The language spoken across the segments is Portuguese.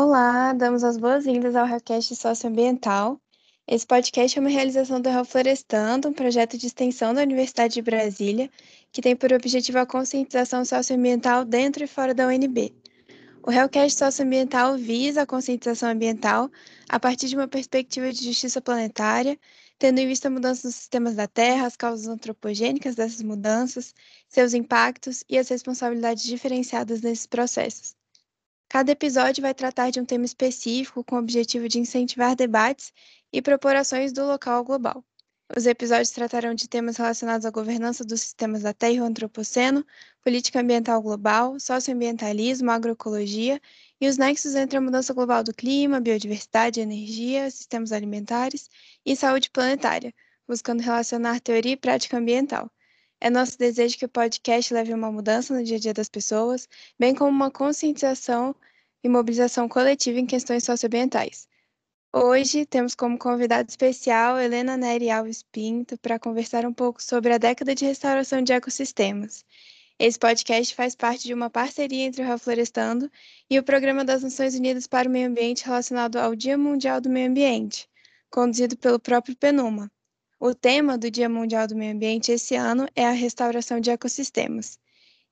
Olá, damos as boas-vindas ao Request Socioambiental. Esse podcast é uma realização do Reflorestando, um projeto de extensão da Universidade de Brasília, que tem por objetivo a conscientização socioambiental dentro e fora da UNB. O Hellcast Socioambiental visa a conscientização ambiental a partir de uma perspectiva de justiça planetária, tendo em vista mudanças nos sistemas da Terra, as causas antropogênicas dessas mudanças, seus impactos e as responsabilidades diferenciadas nesses processos. Cada episódio vai tratar de um tema específico com o objetivo de incentivar debates e propor ações do local ao global. Os episódios tratarão de temas relacionados à governança dos sistemas da Terra e o Antropoceno, política ambiental global, socioambientalismo, agroecologia e os nexos entre a mudança global do clima, biodiversidade, energia, sistemas alimentares e saúde planetária, buscando relacionar teoria e prática ambiental. É nosso desejo que o podcast leve uma mudança no dia a dia das pessoas, bem como uma conscientização e mobilização coletiva em questões socioambientais. Hoje temos como convidado especial Helena Neri Alves Pinto para conversar um pouco sobre a década de restauração de ecossistemas. Esse podcast faz parte de uma parceria entre o Reflorestando e o Programa das Nações Unidas para o Meio Ambiente relacionado ao Dia Mundial do Meio Ambiente, conduzido pelo próprio PNUMA. O tema do Dia Mundial do Meio Ambiente esse ano é a restauração de ecossistemas.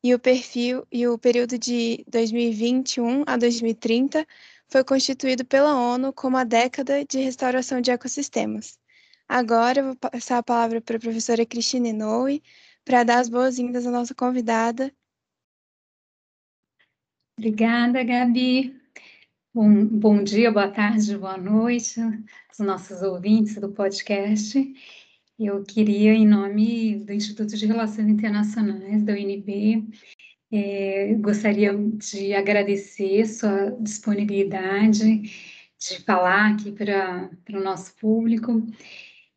E o perfil e o período de 2021 a 2030 foi constituído pela ONU como a década de restauração de ecossistemas. Agora eu vou passar a palavra para a professora Cristine Noe para dar as boas-vindas à nossa convidada. Obrigada, Gabi. Bom, bom dia, boa tarde, boa noite aos nossos ouvintes do podcast. Eu queria, em nome do Instituto de Relações Internacionais, da UNB, é, gostaria de agradecer sua disponibilidade de falar aqui para o nosso público.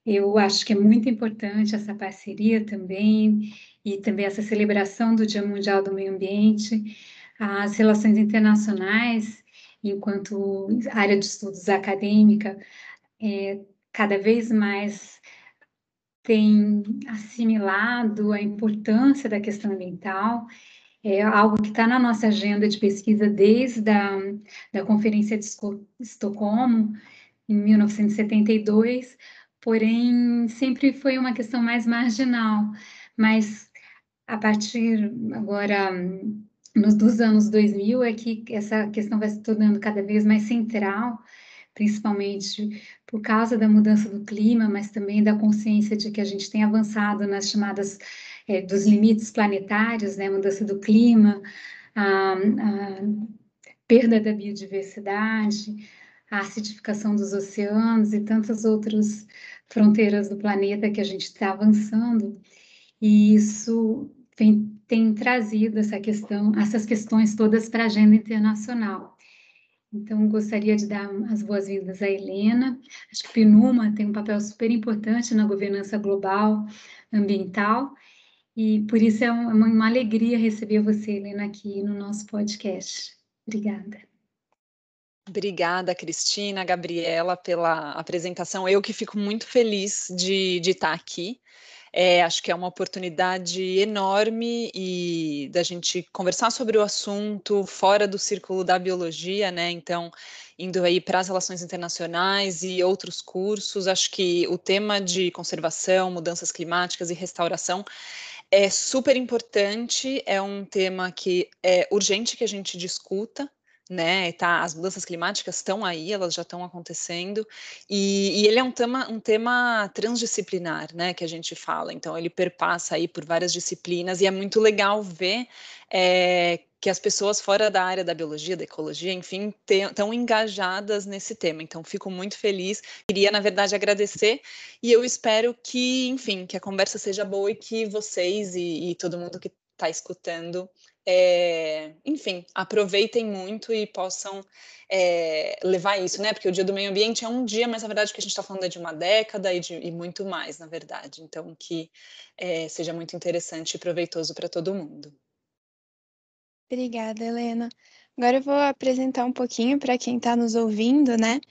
Eu acho que é muito importante essa parceria também, e também essa celebração do Dia Mundial do Meio Ambiente. As relações internacionais, enquanto área de estudos acadêmica, é, cada vez mais tem assimilado a importância da questão ambiental. É algo que está na nossa agenda de pesquisa desde a da Conferência de Estocolmo, em 1972, porém sempre foi uma questão mais marginal, mas a partir agora nos dos anos 2000 é que essa questão vai se tornando cada vez mais central, principalmente por causa da mudança do clima, mas também da consciência de que a gente tem avançado nas chamadas é, dos limites planetários, né, mudança do clima, a, a perda da biodiversidade, a acidificação dos oceanos e tantas outras fronteiras do planeta que a gente está avançando. E isso vem, tem trazido essa questão, essas questões todas para a agenda internacional. Então, gostaria de dar as boas-vindas à Helena. Acho que PNUMA tem um papel super importante na governança global ambiental e por isso é uma, uma alegria receber você, Helena, aqui no nosso podcast. Obrigada. Obrigada, Cristina, Gabriela, pela apresentação. Eu que fico muito feliz de, de estar aqui. É, acho que é uma oportunidade enorme e da gente conversar sobre o assunto fora do círculo da biologia, né? Então, indo aí para as relações internacionais e outros cursos, acho que o tema de conservação, mudanças climáticas e restauração é super importante, é um tema que é urgente que a gente discuta, né? Tá, as mudanças climáticas estão aí, elas já estão acontecendo, e, e, ele é um tema, um tema transdisciplinar, né? Que a gente fala. Então ele perpassa aí por várias disciplinas e é muito legal ver é, que as pessoas fora da área da biologia, da ecologia, enfim, estão engajadas nesse tema. Então, fico muito feliz. Queria, na verdade, agradecer e eu espero que, enfim, que a conversa seja boa e que vocês e, e todo mundo que está escutando, é, enfim, aproveitem muito e possam é, levar isso, né? Porque o Dia do Meio Ambiente é um dia, mas na verdade o que a gente está falando é de uma década e, de, e muito mais, na verdade. Então, que é, seja muito interessante e proveitoso para todo mundo. Obrigada, Helena. Agora eu vou apresentar um pouquinho para quem está nos ouvindo, né?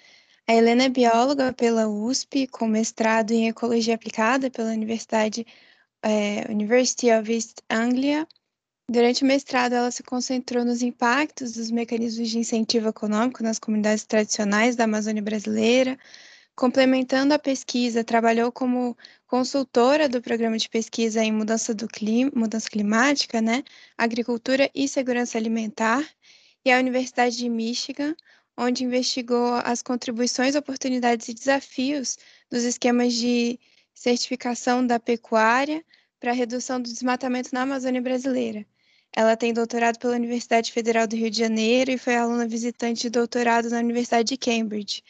A Helena é bióloga pela USP, com mestrado em Ecologia Aplicada pela Universidade é, University of East Anglia, Durante o mestrado, ela se concentrou nos impactos dos mecanismos de incentivo econômico nas comunidades tradicionais da Amazônia brasileira. Complementando a pesquisa, trabalhou como consultora do programa de pesquisa em mudança do clima, mudança climática, né, agricultura e segurança alimentar, e a Universidade de Michigan, onde investigou as contribuições, oportunidades e desafios dos esquemas de certificação da pecuária para a redução do desmatamento na Amazônia brasileira. Ela tem doutorado pela Universidade Federal do Rio de Janeiro e foi aluna visitante de doutorado na Universidade de Cambridge.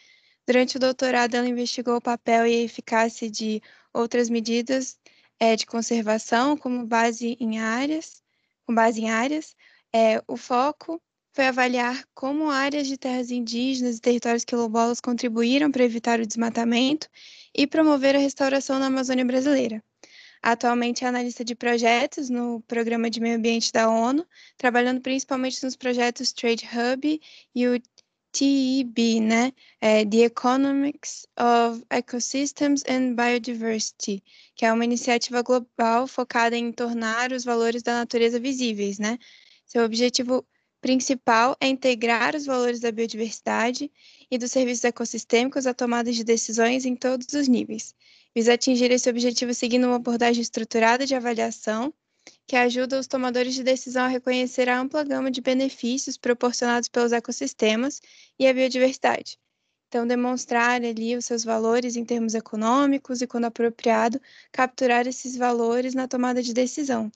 Durante o doutorado, ela investigou o papel e a eficácia de outras medidas é, de conservação, como base em áreas, com base em áreas. É, o foco foi avaliar como áreas de terras indígenas e territórios quilombolas contribuíram para evitar o desmatamento e promover a restauração na Amazônia brasileira. Atualmente é analista de projetos no Programa de Meio Ambiente da ONU, trabalhando principalmente nos projetos Trade Hub e o TEB, né? É The Economics of Ecosystems and Biodiversity, que é uma iniciativa global focada em tornar os valores da natureza visíveis, né? Seu objetivo principal é integrar os valores da biodiversidade e dos serviços ecossistêmicos à tomada de decisões em todos os níveis, visa atingir esse objetivo seguindo uma abordagem estruturada de avaliação que ajuda os tomadores de decisão a reconhecer a ampla gama de benefícios proporcionados pelos ecossistemas e a biodiversidade. Então, demonstrar ali os seus valores em termos econômicos e, quando apropriado, capturar esses valores na tomada de decisão.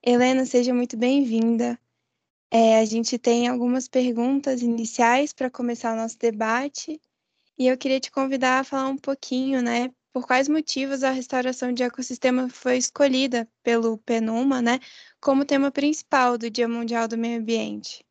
Helena, seja muito bem-vinda. É, a gente tem algumas perguntas iniciais para começar o nosso debate e eu queria te convidar a falar um pouquinho, né, por quais motivos a restauração de ecossistema foi escolhida pelo PNUMA, né, como tema principal do Dia Mundial do Meio Ambiente.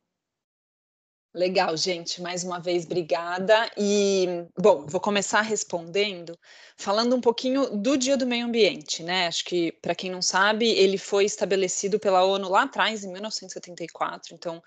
Legal, gente. Mais uma vez, obrigada. E, bom, vou começar respondendo, falando um pouquinho do Dia do Meio Ambiente, né? Acho que, para quem não sabe, ele foi estabelecido pela ONU lá atrás, em 1974, então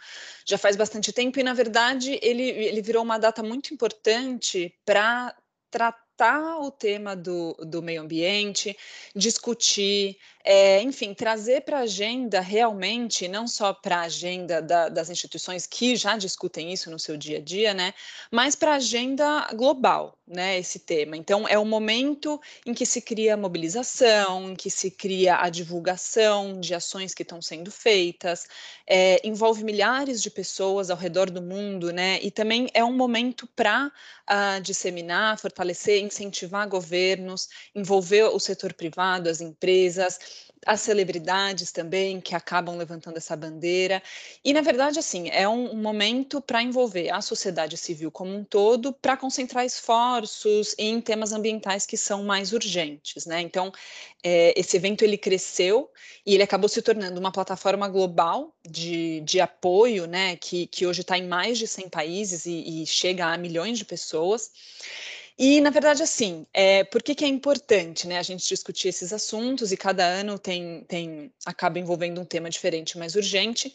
já faz bastante tempo, e, na verdade, ele, ele virou uma data muito importante para tratar tratar o tema do, do meio ambiente, discutir, é, enfim, trazer para a agenda realmente, não só para a agenda da, das instituições que já discutem isso no seu dia a dia, né, mas para a agenda global, né, esse tema. Então, é o momento em que se cria a mobilização, em que se cria a divulgação de ações que estão sendo feitas, é, envolve milhares de pessoas ao redor do mundo, né, e também é um momento para uh, ah, disseminar, fortalecer, incentivar governos, envolver o setor privado, as empresas, as celebridades também que acabam levantando essa bandeira. E, na verdade, assim, é um, momento para envolver a sociedade civil como um todo, para concentrar esforços em temas ambientais que são mais urgentes, né? Então, é, esse evento ele cresceu e ele acabou se tornando uma plataforma global de, de apoio, né? Que, que hoje está em mais de 100 países e, e chega a milhões de pessoas. E, na verdade, assim, é, por que, que é importante né, a gente discutir esses assuntos e cada ano tem, tem acaba envolvendo um tema diferente, mais urgente,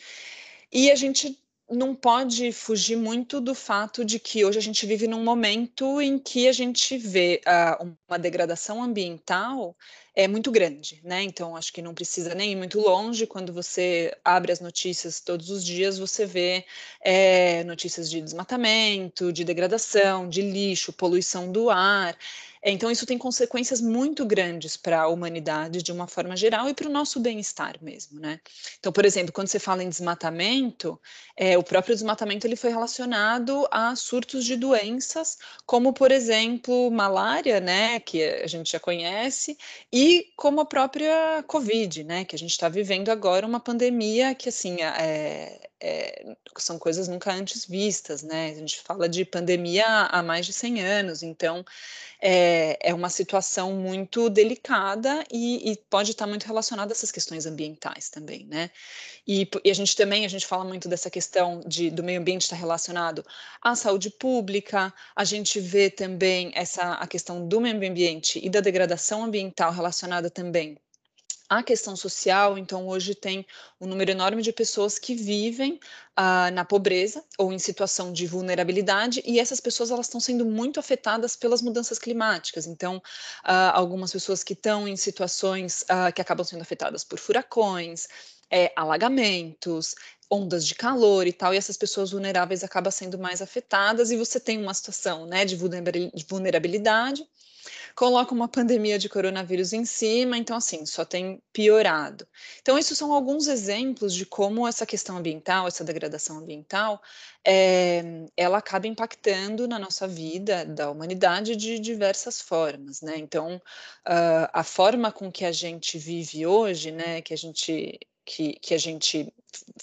e a gente não pode fugir muito do fato de que hoje a gente vive num momento em que a gente vê uh, uma degradação ambiental é muito grande, né? Então acho que não precisa nem ir muito longe. Quando você abre as notícias todos os dias, você vê é, notícias de desmatamento, de degradação, de lixo, poluição do ar. Então, isso tem consequências muito grandes para a humanidade de uma forma geral e para o nosso bem-estar mesmo, né? Então, por exemplo, quando você fala em desmatamento, é, o próprio desmatamento ele foi relacionado a surtos de doenças, como, por exemplo, malária, né, que a gente já conhece, e como a própria Covid, né, que a gente está vivendo agora uma pandemia que, assim, é, é, são coisas nunca antes vistas, né? A gente fala de pandemia há mais de 100 anos, então é, é uma situação muito delicada e, e, pode estar muito relacionada a essas questões ambientais também, né? E, e, a gente também, a gente fala muito dessa questão de, do meio ambiente estar relacionado à saúde pública, a gente vê também essa, a questão do meio ambiente e da degradação ambiental relacionada também a questão social, então hoje tem um número enorme de pessoas que vivem ah, na pobreza ou em situação de vulnerabilidade e essas pessoas elas estão sendo muito afetadas pelas mudanças climáticas. Então, ah, algumas pessoas que estão em situações ah, que acabam sendo afetadas por furacões, é, alagamentos, ondas de calor e tal, e essas pessoas vulneráveis acabam sendo mais afetadas, e você tem uma situação né, de vulnerabilidade coloca uma pandemia de coronavírus em cima, então assim, só tem piorado. Então, esses são alguns exemplos de como essa questão ambiental, essa degradação ambiental, é, ela acaba impactando na nossa vida da humanidade de diversas formas, né? Então, uh, a forma com que a gente vive hoje, né, que a gente que, que a gente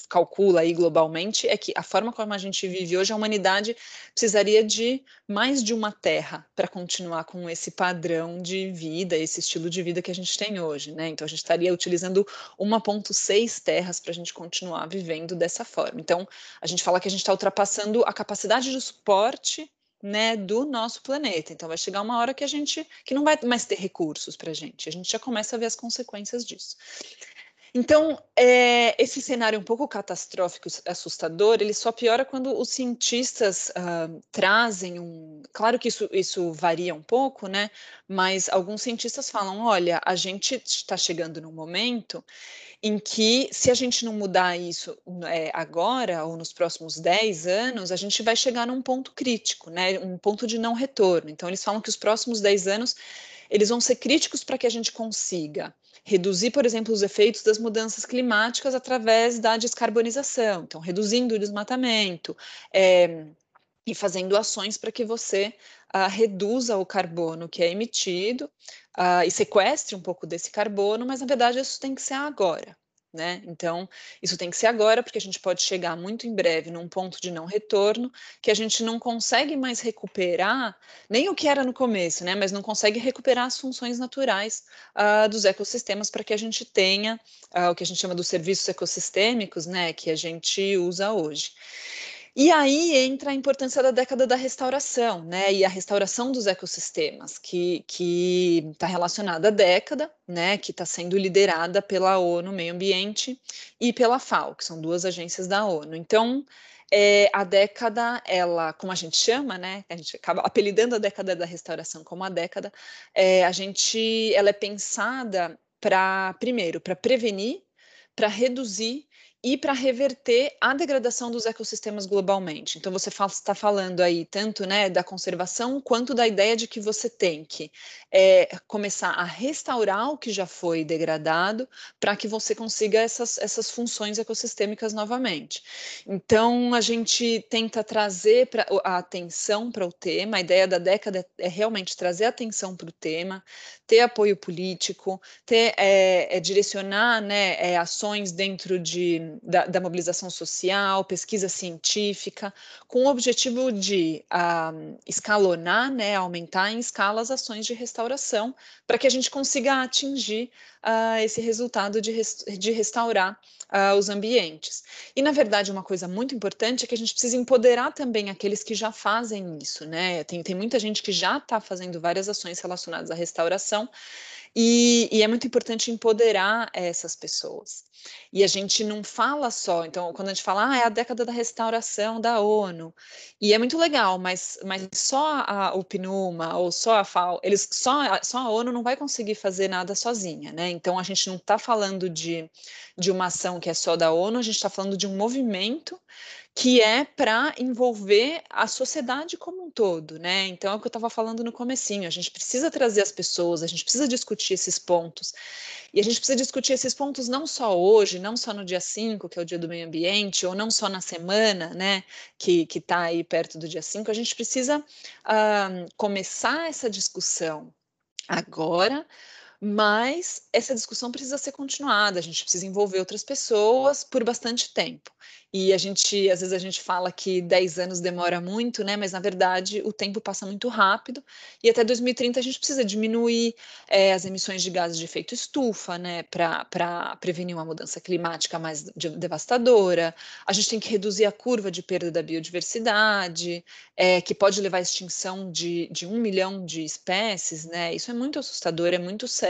calcula aí globalmente é que a forma como a gente vive hoje, a humanidade precisaria de mais de uma terra para continuar com esse padrão de vida, esse estilo de vida que a gente tem hoje, né? Então a gente estaria utilizando 1,6 terras para a gente continuar vivendo dessa forma. Então a gente fala que a gente está ultrapassando a capacidade de suporte né, do nosso planeta. Então vai chegar uma hora que a gente que não vai mais ter recursos para a gente. A gente já começa a ver as consequências disso. Então, é, esse cenário um pouco catastrófico, assustador, ele só piora quando os cientistas uh, trazem um. Claro que isso, isso varia um pouco, né? Mas alguns cientistas falam: olha, a gente está chegando num momento em que, se a gente não mudar isso é, agora ou nos próximos 10 anos, a gente vai chegar num ponto crítico, né? Um ponto de não retorno. Então, eles falam que os próximos 10 anos eles vão ser críticos para que a gente consiga reduzir, por exemplo, os efeitos das mudanças climáticas através da descarbonização, então reduzindo o desmatamento é, e fazendo ações para que você uh, reduza o carbono que é emitido uh, e sequestre um pouco desse carbono, mas na verdade isso tem que ser agora. Né? Então, isso tem que ser agora, porque a gente pode chegar muito em breve num ponto de não retorno, que a gente não consegue mais recuperar nem o que era no começo, né? Mas não consegue recuperar as funções naturais uh, dos ecossistemas para que a gente tenha uh, o que a gente chama dos serviços ecossistêmicos, né? Que a gente usa hoje. E aí entra a importância da década da restauração, né? E a restauração dos ecossistemas, que está relacionada à década, né? Que está sendo liderada pela ONU Meio Ambiente e pela FAO, que são duas agências da ONU. Então, é, a década, ela, como a gente chama, né? A gente acaba apelidando a década da restauração como a década. É, a gente, ela é pensada para, primeiro, para prevenir, para reduzir e para reverter a degradação dos ecossistemas globalmente. Então você está falando aí tanto né, da conservação quanto da ideia de que você tem que é, começar a restaurar o que já foi degradado para que você consiga essas, essas funções ecossistêmicas novamente. Então a gente tenta trazer pra, a atenção para o tema, a ideia da década é, é realmente trazer atenção para o tema, ter apoio político, ter, é, é direcionar né, é, ações dentro de da, da, mobilização social, pesquisa científica, com o objetivo de uh, escalonar, né, aumentar em escala as ações de restauração, para que a gente consiga atingir uh, esse resultado de, de restaurar uh, os ambientes. E, na verdade, uma coisa muito importante é que a gente precisa empoderar também aqueles que já fazem isso, né? Tem, tem muita gente que já está fazendo várias ações relacionadas à restauração, e, e, é muito importante empoderar essas pessoas. E a gente não fala só, então, quando a gente fala, ah, é a década da restauração da ONU, e é muito legal, mas, mas só a, o PNUMA ou só a FAO, eles, só, só a ONU não vai conseguir fazer nada sozinha, né? Então, a gente não está falando de, de uma ação que é só da ONU, a gente está falando de um movimento que é para envolver a sociedade como um todo, né? Então é o que eu estava falando no comecinho, a gente precisa trazer as pessoas, a gente precisa discutir esses pontos. E a gente precisa discutir esses pontos não só hoje, não só no dia 5, que é o dia do meio ambiente, ou não só na semana, né, que está aí perto do dia 5, a gente precisa uh, começar essa discussão agora, mas essa discussão precisa ser continuada, a gente precisa envolver outras pessoas por bastante tempo. E a gente, às vezes a gente fala que 10 anos demora muito, né? Mas na verdade o tempo passa muito rápido e até 2030 a gente precisa diminuir é, as emissões de gases de efeito estufa, né? Para prevenir uma mudança climática mais devastadora. A gente tem que reduzir a curva de perda da biodiversidade, é, que pode levar à extinção de, de um milhão de espécies, né? Isso é muito assustador, é muito sério.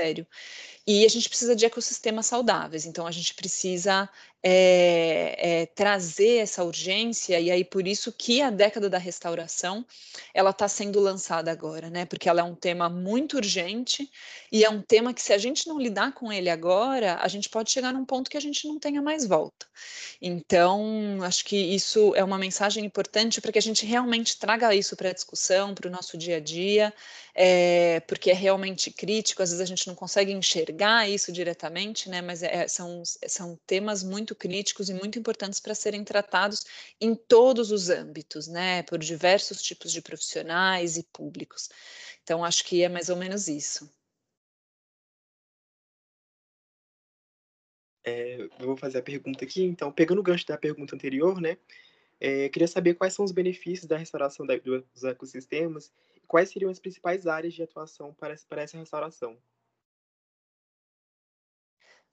E a gente precisa de ecossistemas saudáveis, então a gente precisa é, é, trazer essa urgência, e aí por isso que a década da restauração ela está sendo lançada agora, né? Porque ela é um tema muito urgente e é um tema que, se a gente não lidar com ele agora, a gente pode chegar num ponto que a gente não tenha mais volta. Então, acho que isso é uma mensagem importante para que a gente realmente traga isso para a discussão, para o nosso dia a dia, é, porque é realmente crítico, às vezes a gente não consegue enxergar isso diretamente, né? Mas é, são, são temas muito críticos e muito importantes para serem tratados em todos os âmbitos, né? Por diversos tipos de profissionais e públicos. Então, acho que é mais ou menos isso. É, eu vou fazer a pergunta aqui, então, pegando o gancho da pergunta anterior, né? É, queria saber quais são os benefícios da restauração da, dos ecossistemas e quais seriam as principais áreas de atuação para, para essa restauração.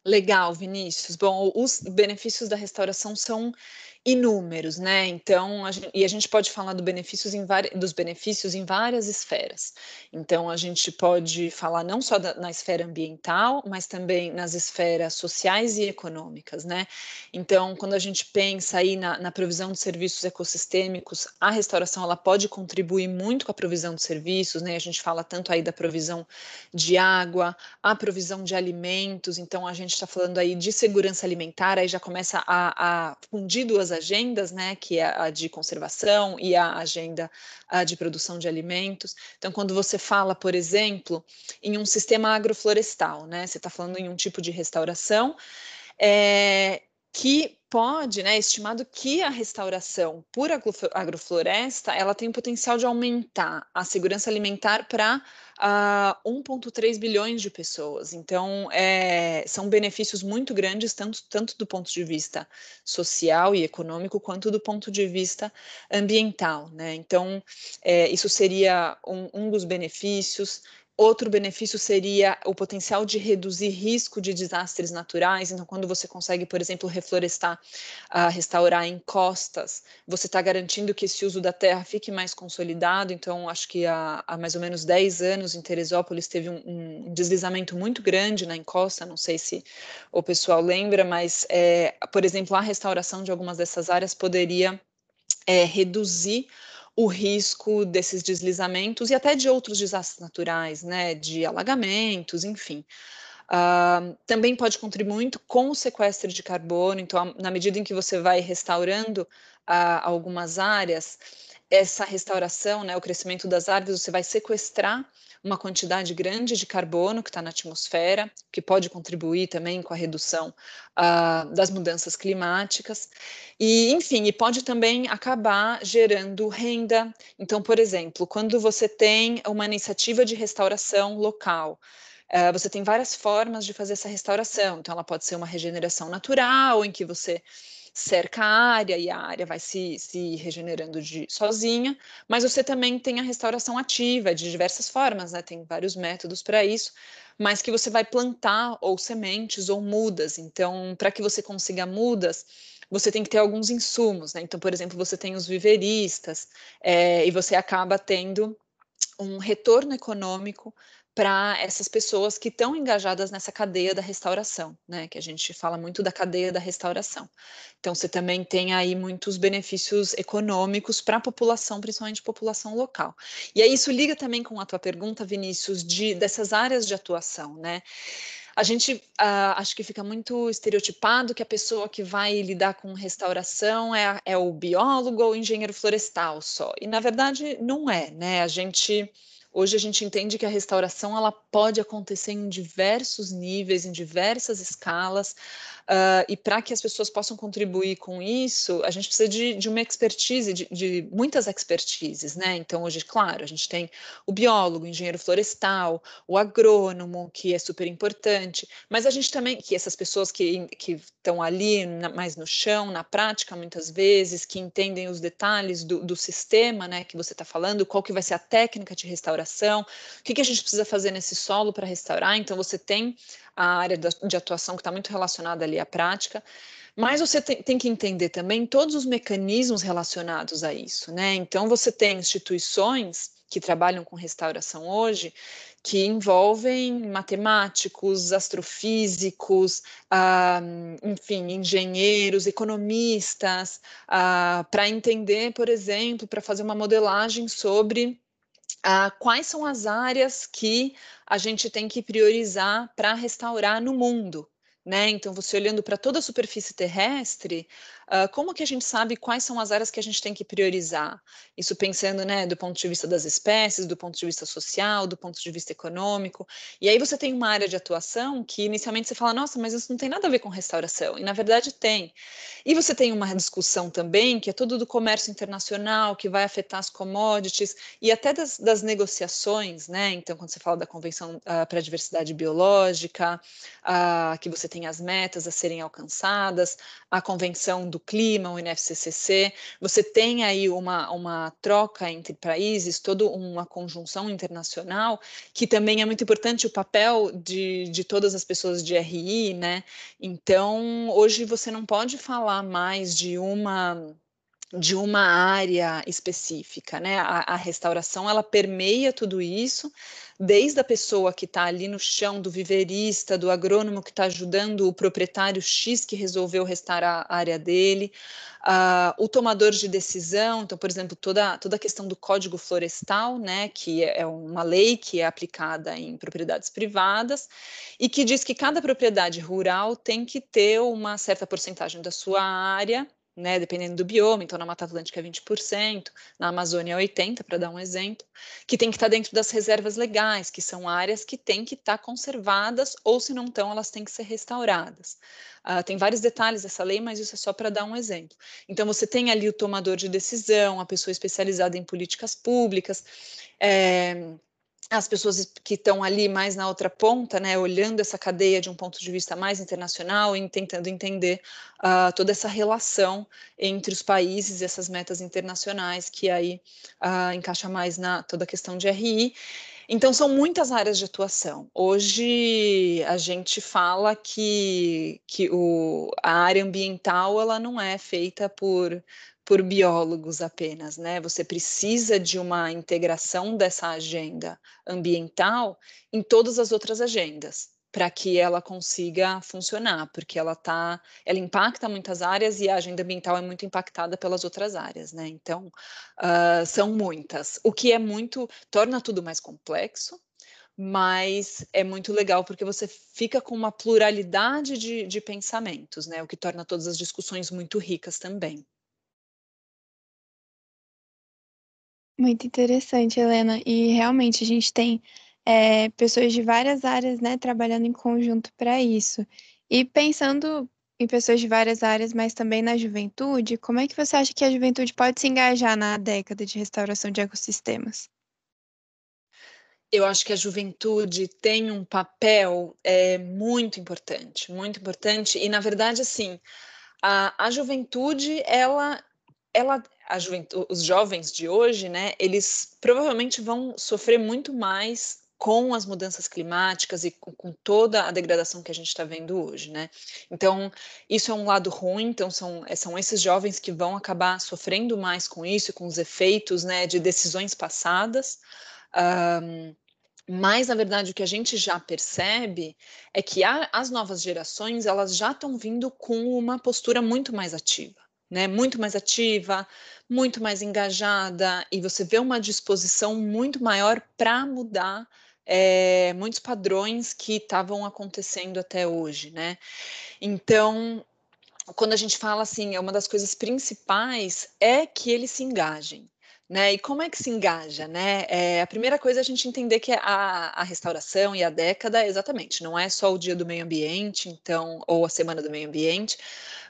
Legal, Vinícius. Bom, os benefícios da restauração são inúmeros, né? Então, a gente, e a gente pode falar do benefícios em dos benefícios em várias esferas. Então, a gente pode falar não só da, na esfera ambiental, mas também nas esferas sociais e econômicas, né? Então, quando a gente pensa aí na, na provisão de serviços ecossistêmicos, a restauração ela pode contribuir muito com a provisão de serviços, né? A gente fala tanto aí da provisão de água, a provisão de alimentos. Então, a gente está falando aí de segurança alimentar, aí já começa a, a fundir duas agendas, né, que é a de conservação e a agenda a de produção de alimentos. Então, quando você fala, por exemplo, em um sistema agroflorestal, né, você está falando em um tipo de restauração, é, que pode, né, estimado que a restauração por agrofloresta, ela tem o potencial de aumentar a segurança alimentar para uh, 1,3 bilhões de pessoas. Então, é, são benefícios muito grandes, tanto, tanto do ponto de vista social e econômico, quanto do ponto de vista ambiental, né? Então, é, isso seria um, um dos benefícios. Outro benefício seria o potencial de reduzir risco de desastres naturais. Então, quando você consegue, por exemplo, reflorestar, uh, restaurar encostas, você está garantindo que esse uso da terra fique mais consolidado. Então, acho que há, há mais ou menos 10 anos em Teresópolis teve um, um, deslizamento muito grande na encosta. Não sei se o pessoal lembra, mas, é, por exemplo, a restauração de algumas dessas áreas poderia é, reduzir o risco desses deslizamentos e até de outros desastres naturais, né, de alagamentos, enfim. Uh, também pode contribuir muito com o sequestro de carbono, então, na medida em que você vai restaurando uh, algumas áreas, essa restauração, né, o crescimento das árvores, você vai sequestrar uma quantidade grande de carbono que está na atmosfera, que pode contribuir também com a redução uh, das mudanças climáticas, e enfim, e pode também acabar gerando renda. Então, por exemplo, quando você tem uma iniciativa de restauração local, Uh, você tem várias formas de fazer essa restauração. Então, ela pode ser uma regeneração natural, em que você cerca a área e a área vai se, se regenerando de, sozinha, mas você também tem a restauração ativa de diversas formas, né? Tem vários métodos para isso, mas que você vai plantar ou sementes ou mudas. Então, para que você consiga mudas, você tem que ter alguns insumos, né? Então, por exemplo, você tem os viveristas é, e você acaba tendo um retorno econômico para essas pessoas que estão engajadas nessa cadeia da restauração, né? Que a gente fala muito da cadeia da restauração. Então, você também tem aí muitos benefícios econômicos para a população, principalmente população local. E aí isso liga também com a tua pergunta, Vinícius, de dessas áreas de atuação, né? A gente uh, acho que fica muito estereotipado que a pessoa que vai lidar com restauração é, é o biólogo ou engenheiro florestal só. E na verdade não é, né? A gente Hoje a gente entende que a restauração ela pode acontecer em diversos níveis, em diversas escalas, uh, e para que as pessoas possam contribuir com isso, a gente precisa de, de uma expertise, de, de, muitas expertises, né? Então, hoje, claro, a gente tem o biólogo, o engenheiro florestal, o agrônomo, que é super importante, mas a gente também, que essas pessoas que estão ali na, mais no chão, na prática, muitas vezes, que entendem os detalhes do, do sistema, né, que você está falando, qual que vai ser a técnica de restauração, restauração, o que, que a gente precisa fazer nesse solo para restaurar. Então, você tem a área de atuação que está muito relacionada ali à prática, mas você tem, tem, que entender também todos os mecanismos relacionados a isso, né? Então, você tem instituições que trabalham com restauração hoje que envolvem matemáticos, astrofísicos, ah, enfim, engenheiros, economistas, ah, para entender, por exemplo, para fazer uma modelagem sobre ah, quais são as áreas que a gente tem que priorizar para restaurar no mundo. Né? Então, você olhando para toda a superfície terrestre, Uh, como que a gente sabe quais são as áreas que a gente tem que priorizar? Isso pensando, né, do ponto de vista das espécies, do ponto de vista social, do ponto de vista econômico. E aí você tem uma área de atuação que inicialmente você fala, nossa, mas isso não tem nada a ver com restauração. E na verdade tem. E você tem uma discussão também que é todo do comércio internacional, que vai afetar as commodities e até das, das negociações, né? Então, quando você fala da Convenção uh, para a Diversidade Biológica, uh, que você tem as metas a serem alcançadas, a Convenção do Clima, o NFCCC, você tem aí uma, uma troca entre países, toda uma conjunção internacional, que também é muito importante o papel de, de todas as pessoas de RI, né? Então, hoje você não pode falar mais de uma de uma área específica, né? A, a, restauração ela permeia tudo isso, desde a pessoa que está ali no chão, do viverista, do agrônomo que está ajudando o proprietário X que resolveu restaurar a área dele, uh, o tomador de decisão, então, por exemplo, toda, toda a questão do código florestal, né? Que é uma lei que é aplicada em propriedades privadas e que diz que cada propriedade rural tem que ter uma certa porcentagem da sua área né, dependendo do bioma, então na Mata Atlântica é 20%, na Amazônia é 80%, para dar um exemplo, que tem que estar tá dentro das reservas legais, que são áreas que têm que estar tá conservadas, ou se não estão, elas têm que ser restauradas. Uh, tem vários detalhes dessa lei, mas isso é só para dar um exemplo. Então, você tem ali o tomador de decisão, a pessoa especializada em políticas públicas, é, as pessoas que estão ali mais na outra ponta, né, olhando essa cadeia de um ponto de vista mais internacional e tentando entender uh, toda essa relação entre os países e essas metas internacionais, que aí uh, encaixa mais na toda a questão de RI. Então, são muitas áreas de atuação. Hoje, a gente fala que, que o, a área ambiental ela não é feita por por biólogos apenas, né? Você precisa de uma integração dessa agenda ambiental em todas as outras agendas para que ela consiga funcionar, porque ela tá, ela impacta muitas áreas e a agenda ambiental é muito impactada pelas outras áreas, né? Então, uh, são muitas, o que é muito torna tudo mais complexo, mas é muito legal porque você fica com uma pluralidade de, de pensamentos, né? O que torna todas as discussões muito ricas também. Muito interessante, Helena. E realmente a gente tem é, pessoas de várias áreas, né, trabalhando em conjunto para isso. E pensando em pessoas de várias áreas, mas também na juventude, como é que você acha que a juventude pode se engajar na década de restauração de ecossistemas? Eu acho que a juventude tem um papel é, muito importante, muito importante. E, na verdade, assim, a, a juventude, ela, ela os jovens de hoje, né, eles provavelmente vão sofrer muito mais com as mudanças climáticas e com, toda a degradação que a gente está vendo hoje, né? Então, isso é um lado ruim, então são, é, são esses jovens que vão acabar sofrendo mais com isso, com os efeitos, né, de decisões passadas. Um, mas, na verdade, o que a gente já percebe é que a, as novas gerações, elas já estão vindo com uma postura muito mais ativa né, muito mais ativa, muito mais engajada, e você vê uma disposição muito maior para mudar é, muitos padrões que estavam acontecendo até hoje, né? Então, quando a gente fala assim, é uma das coisas principais é que eles se engajem. Né? E como é que se engaja? Né? É, a primeira coisa é a gente entender que a, a restauração e a década, exatamente, não é só o dia do meio ambiente, então, ou a semana do meio ambiente,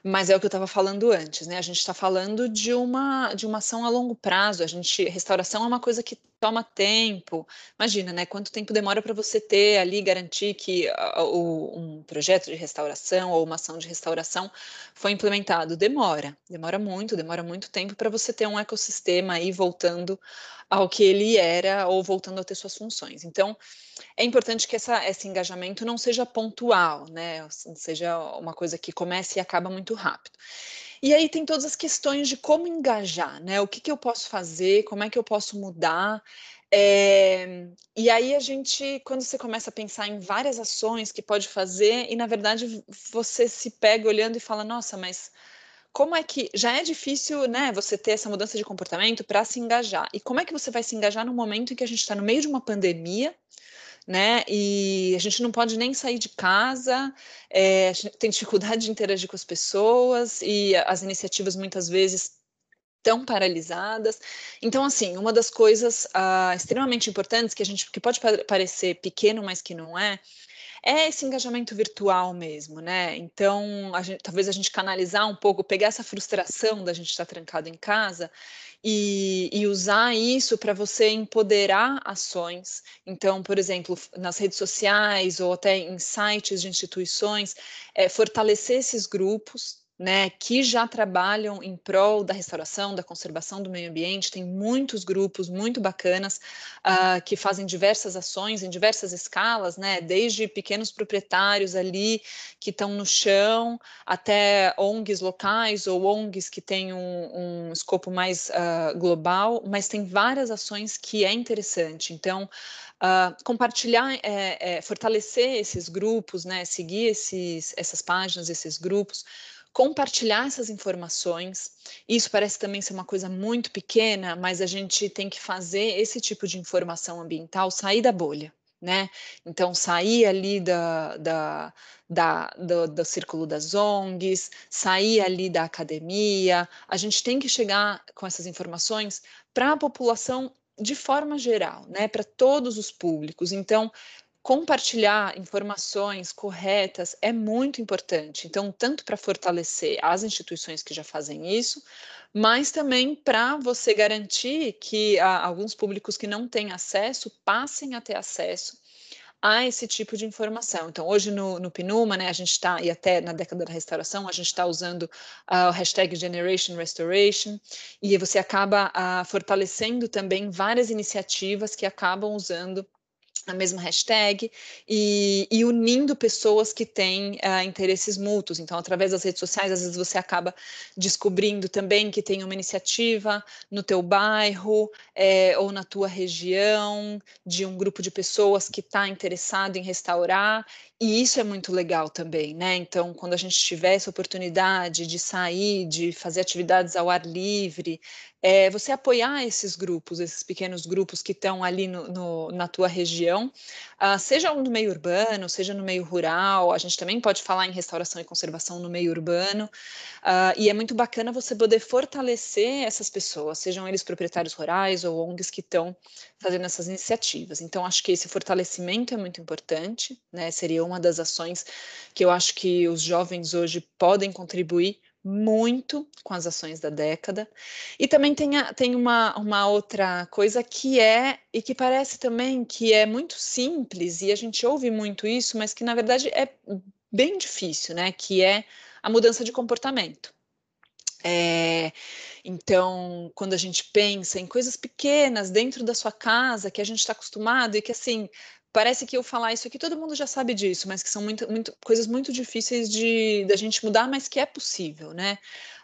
mas é o que eu estava falando antes, né? A gente está falando de uma de uma ação a longo prazo. A gente restauração é uma coisa que toma tempo. Imagina, né? Quanto tempo demora para você ter ali garantir que uh, o, um projeto de restauração ou uma ação de restauração foi implementado? Demora, demora muito, demora muito tempo para você ter um ecossistema aí voltando ao que ele era ou voltando a ter suas funções. Então, é importante que essa, esse engajamento não seja pontual, né? Seja uma coisa que comece e acaba muito rápido. E aí tem todas as questões de como engajar, né? O que, que eu posso fazer, como é que eu posso mudar. É, e aí a gente, quando você começa a pensar em várias ações que pode fazer, e na verdade você se pega olhando e fala, nossa, mas como é que já é difícil, né, você ter essa mudança de comportamento para se engajar? E como é que você vai se engajar no momento em que a gente está no meio de uma pandemia? Né? E a gente não pode nem sair de casa, é, tem dificuldade de interagir com as pessoas e as iniciativas muitas vezes estão paralisadas. Então, assim, uma das coisas uh, extremamente importantes que a gente que pode parecer pequeno, mas que não é, é esse engajamento virtual mesmo, né? Então, a gente, talvez a gente canalizar um pouco, pegar essa frustração da gente estar trancado em casa e, e usar isso para você empoderar ações. Então, por exemplo, nas redes sociais ou até em sites de instituições, é, fortalecer esses grupos, né, que já trabalham em prol da restauração, da conservação do meio ambiente. Tem muitos grupos muito bacanas uh, que fazem diversas ações em diversas escalas, né, desde pequenos proprietários ali que estão no chão, até ONGs locais ou ONGs que têm um, um escopo mais uh, global, mas tem várias ações que é interessante. Então, Uh, compartilhar, é, é, fortalecer esses grupos, né, seguir esses, essas páginas, esses grupos, compartilhar essas informações. Isso parece também ser uma coisa muito pequena, mas a gente tem que fazer esse tipo de informação ambiental sair da bolha. Né? Então, sair ali da, da, da, do, do círculo das ONGs, sair ali da academia, a gente tem que chegar com essas informações para a população de forma geral, né, para todos os públicos. Então, compartilhar informações corretas é muito importante. Então, tanto para fortalecer as instituições que já fazem isso, mas também para você garantir que ah, alguns públicos que não têm acesso passem a ter acesso a esse tipo de informação. Então, hoje no, no PNUMA, né, a gente está, e até na década da restauração, a gente está usando uh, o hashtag Generation Restoration, e você acaba uh, fortalecendo também várias iniciativas que acabam usando a mesma hashtag e, e, unindo pessoas que têm uh, interesses mútuos. Então, através das redes sociais, às vezes você acaba descobrindo também que tem uma iniciativa no teu bairro é, ou na tua região de um grupo de pessoas que está interessado em restaurar e isso é muito legal também, né? Então, quando a gente tiver essa oportunidade de sair, de fazer atividades ao ar livre, é, você apoiar esses grupos, esses pequenos grupos que estão ali no, no, na tua região, uh, seja no meio urbano, seja no meio rural, a gente também pode falar em restauração e conservação no meio urbano, uh, e é muito bacana você poder fortalecer essas pessoas, sejam eles proprietários rurais ou ONGs que estão fazendo essas iniciativas. Então, acho que esse fortalecimento é muito importante, né? Seria uma das ações que eu acho que os jovens hoje podem contribuir muito com as ações da década. E também tem, a, tem uma, uma outra coisa que é, e que parece também que é muito simples, e a gente ouve muito isso, mas que na verdade é bem difícil, né? Que é a mudança de comportamento. É, então, quando a gente pensa em coisas pequenas dentro da sua casa que a gente está acostumado e que assim parece que eu falar isso aqui, todo mundo já sabe disso, mas que são muito, muito coisas muito difíceis de da gente mudar, mas que é possível, né?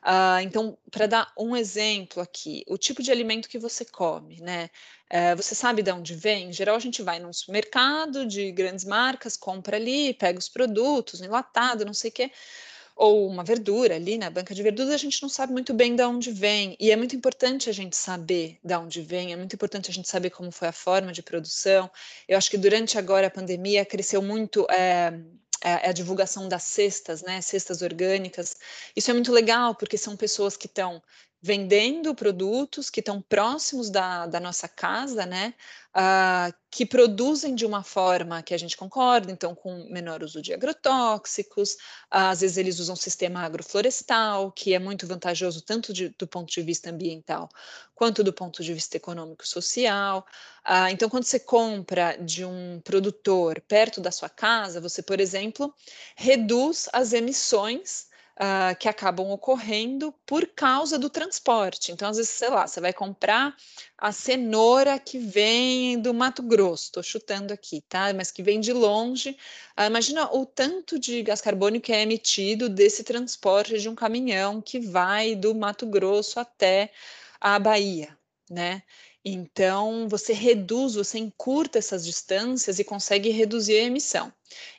Uh, então, para dar um exemplo aqui, o tipo de alimento que você come, né? Uh, você sabe de onde vem? Em geral, a gente vai num supermercado de grandes marcas, compra ali, pega os produtos, enlatado, não sei o quê ou uma verdura ali na banca de verduras, a gente não sabe muito bem de onde vem. E é muito importante a gente saber de onde vem, é muito importante a gente saber como foi a forma de produção. Eu acho que durante agora a pandemia cresceu muito. É, a divulgação das cestas, né, cestas orgânicas. Isso é muito legal, porque são pessoas que estão vendendo produtos que estão próximos da, da nossa casa, né? Uh, que produzem de uma forma que a gente concorda, então com menor uso de agrotóxicos, uh, às vezes eles usam sistema agroflorestal, que é muito vantajoso tanto de, do ponto de vista ambiental quanto do ponto de vista econômico social. Uh, então, quando você compra de um produtor perto da sua casa, você, por exemplo, reduz as emissões uh, que acabam ocorrendo por causa do transporte. Então, às vezes, sei lá, você vai comprar a cenoura que vem do Mato Grosso, estou chutando aqui, tá? Mas que vem de longe. Uh, imagina o tanto de gás carbônico que é emitido desse transporte de um caminhão que vai do Mato Grosso até a Bahia, né? Então, você reduz, você encurta essas distâncias e consegue reduzir a emissão.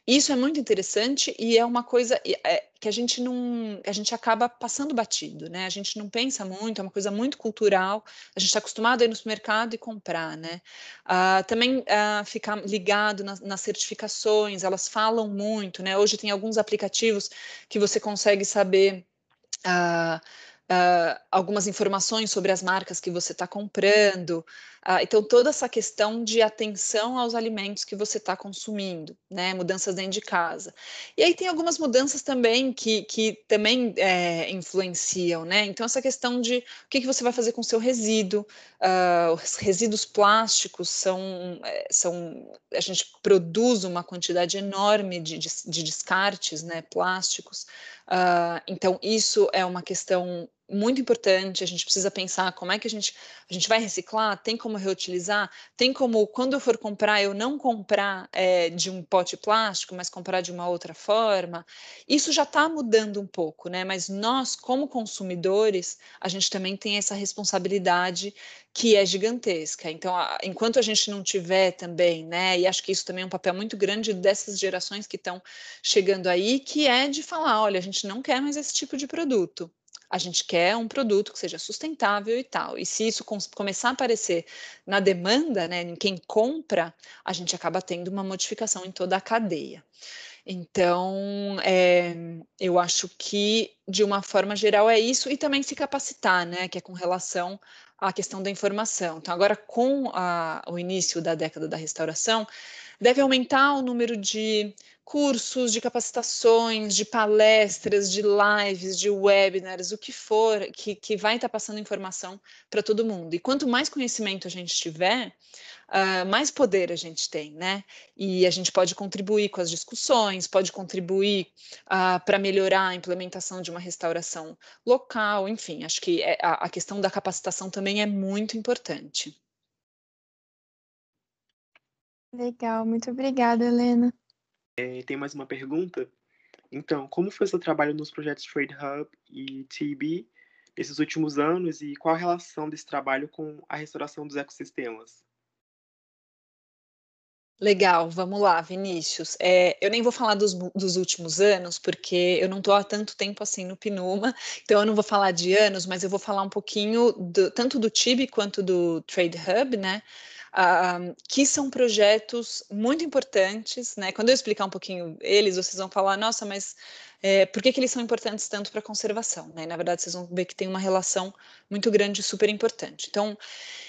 Isso é muito interessante e é uma coisa é, que a gente não, a gente acaba passando batido, né? A gente não pensa muito, é uma coisa muito cultural. A gente está acostumado a ir no supermercado e comprar, né? Uh, também uh, ficar ligado nas, nas certificações, elas falam muito, né? Hoje tem alguns aplicativos que você consegue saber. Uh, uh, algumas informações sobre as marcas que você está comprando. Uh, então, toda essa questão de atenção aos alimentos que você está consumindo, né? Mudanças dentro de casa. E aí tem algumas mudanças também que, que também é, influenciam, né? Então, essa questão de o que, que você vai fazer com o seu resíduo. Uh, os resíduos plásticos são, é, são. A gente produz uma quantidade enorme de, de, de descartes, né? Plásticos. Uh, então, isso é uma questão muito importante. A gente precisa pensar como é que a gente, a gente vai reciclar, tem como reutilizar, tem como, quando eu for comprar, eu não comprar é, de um pote plástico, mas comprar de uma outra forma. Isso já está mudando um pouco, né? Mas nós, como consumidores, a gente também tem essa responsabilidade que é gigantesca. Então, a, enquanto a gente não tiver também, né, e acho que isso também é um papel muito grande dessas gerações que estão chegando aí, que é de falar, olha, a gente não quer mais esse tipo de produto. A gente quer um produto que seja sustentável e tal. E se isso com, começar a aparecer na demanda, né, em quem compra, a gente acaba tendo uma modificação em toda a cadeia. Então, é, eu acho que, de uma forma geral, é isso, e também se capacitar, né, que é com relação à questão da informação. Então, agora, com a, o início da década da restauração, deve aumentar o número de cursos, de capacitações, de palestras, de lives, de webinars, o que for, que, que vai estar passando informação para todo mundo. E quanto mais conhecimento a gente tiver, uh, mais poder a gente tem, né? E a gente pode contribuir com as discussões, pode contribuir uh, para melhorar a implementação de uma restauração local, enfim, acho que é, a, a questão da capacitação também é muito importante. Legal, muito obrigada, Helena. É, tem mais uma pergunta? Então, como foi seu trabalho nos projetos Trade Hub e TB nesses últimos anos e qual a relação desse trabalho com a restauração dos ecossistemas? Legal, vamos lá, Vinícius. É, eu nem vou falar dos, dos, últimos anos, porque eu não estou há tanto tempo assim no Pinuma, então eu não vou falar de anos, mas eu vou falar um pouquinho do, tanto do TIB quanto do Trade Hub, né? Uh, que são projetos muito importantes, né? Quando eu explicar um pouquinho eles, vocês vão falar, nossa, mas é, por que, que eles são importantes tanto para a conservação? Né? Na verdade, vocês vão ver que tem uma relação muito grande e super importante. Então,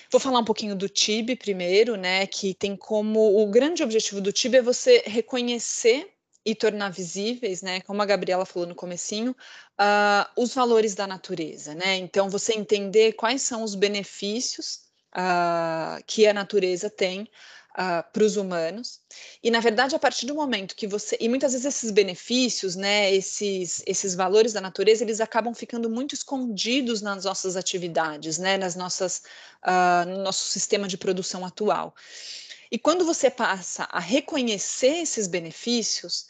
vou falar um pouquinho do TIB primeiro, né? Que tem como o grande objetivo do TIB é você reconhecer e tornar visíveis, né, como a Gabriela falou no comecinho, uh, os valores da natureza, né? Então você entender quais são os benefícios uh, que a natureza tem uh, para os humanos. E, na verdade, a partir do momento que você. E muitas vezes esses benefícios, né, esses, esses valores da natureza, eles acabam ficando muito escondidos nas nossas atividades, né, nas nossas, uh, no nosso sistema de produção atual. E quando você passa a reconhecer esses benefícios,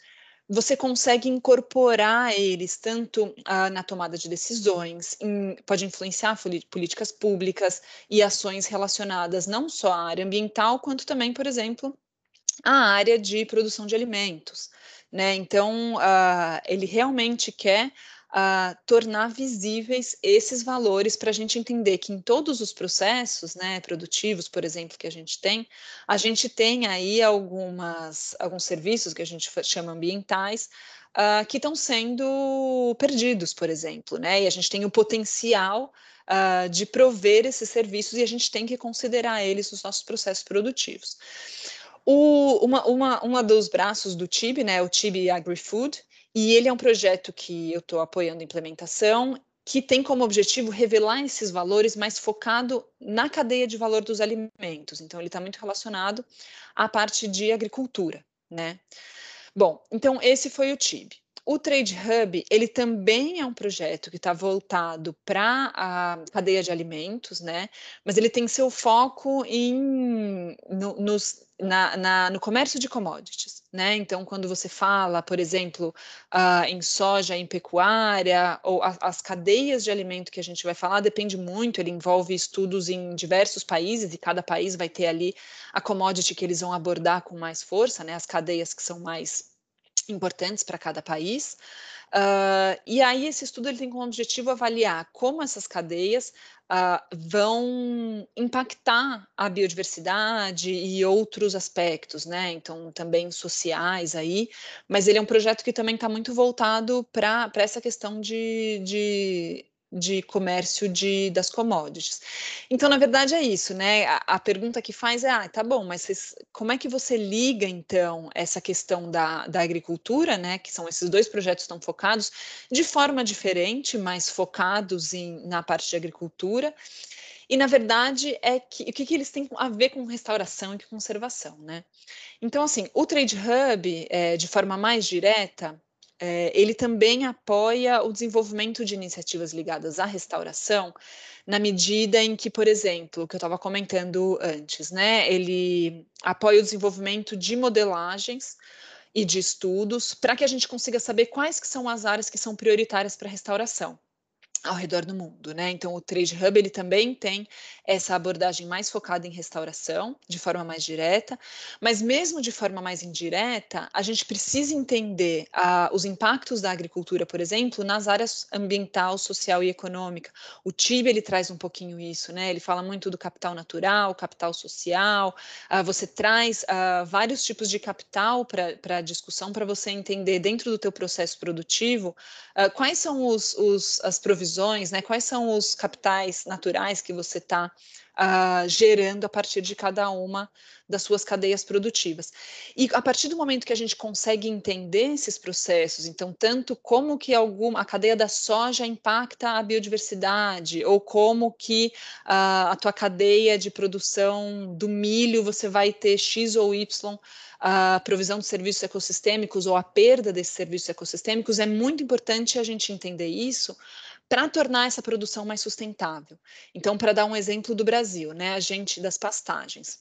você consegue incorporar eles tanto ah, na tomada de decisões, em, pode influenciar políticas públicas e ações relacionadas não só à área ambiental, quanto também, por exemplo, à área de produção de alimentos. Né? Então, uh, ele realmente quer uh, tornar visíveis esses valores para a gente entender que em todos os processos né, produtivos, por exemplo, que a gente tem, a gente tem aí algumas, alguns serviços que a gente chama ambientais, uh, que estão sendo perdidos, por exemplo, né? E a gente tem o potencial uh, de prover esses serviços e a gente tem que considerar eles nos nossos processos produtivos. O, uma, uma, uma dos braços do TIB, né, o TIB AgriFood, e ele é um projeto que eu estou apoiando a implementação, que tem como objetivo revelar esses valores, mas focado na cadeia de valor dos alimentos. Então, ele está muito relacionado à parte de agricultura, né? Bom, então esse foi o TIB. O Trade Hub, ele também é um projeto que está voltado para a cadeia de alimentos, né? Mas ele tem seu foco em, no, nos, na, na, no comércio de commodities, né? Então, quando você fala, por exemplo, uh, em soja, em pecuária, ou a, as cadeias de alimento que a gente vai falar, depende muito, ele envolve estudos em diversos países, e cada país vai ter ali a commodity que eles vão abordar com mais força, né? As cadeias que são mais importantes para cada país. Uh, e aí esse estudo ele tem como objetivo avaliar como essas cadeias uh, vão impactar a biodiversidade e outros aspectos, né? Então também sociais aí, mas ele é um projeto que também está muito voltado para essa questão de, de de comércio de, das commodities. Então, na verdade, é isso, né? A, a pergunta que faz é: ah, tá bom, mas vocês, como é que você liga, então, essa questão da, da agricultura, né? Que são esses dois projetos estão focados de forma diferente, mas focados em, na parte de agricultura. E, na verdade, é que o que, que eles têm a ver com restauração e conservação, né? Então, assim, o Trade Hub, é, de forma mais direta, é, ele também apoia o desenvolvimento de iniciativas ligadas à restauração, na medida em que, por exemplo, o que eu estava comentando antes, né, ele apoia o desenvolvimento de modelagens e de estudos para que a gente consiga saber quais que são as áreas que são prioritárias para a restauração ao redor do mundo, né? Então o Trade Hub ele também tem essa abordagem mais focada em restauração, de forma mais direta, mas mesmo de forma mais indireta, a gente precisa entender uh, os impactos da agricultura, por exemplo, nas áreas ambiental, social e econômica. O TIB ele traz um pouquinho isso, né? Ele fala muito do capital natural, capital social. Uh, você traz uh, vários tipos de capital para a discussão para você entender dentro do teu processo produtivo quais são os, os as provisões né? Quais são os capitais naturais que você está uh, gerando a partir de cada uma das suas cadeias produtivas. E a partir do momento que a gente consegue entender esses processos, então tanto como que alguma a cadeia da soja impacta a biodiversidade, ou como que uh, a tua cadeia de produção do milho você vai ter X ou Y a provisão de serviços ecossistêmicos ou a perda desses serviços ecossistêmicos, é muito importante a gente entender isso para tornar essa produção mais sustentável. Então, para dar um exemplo do Brasil, né, a gente das pastagens.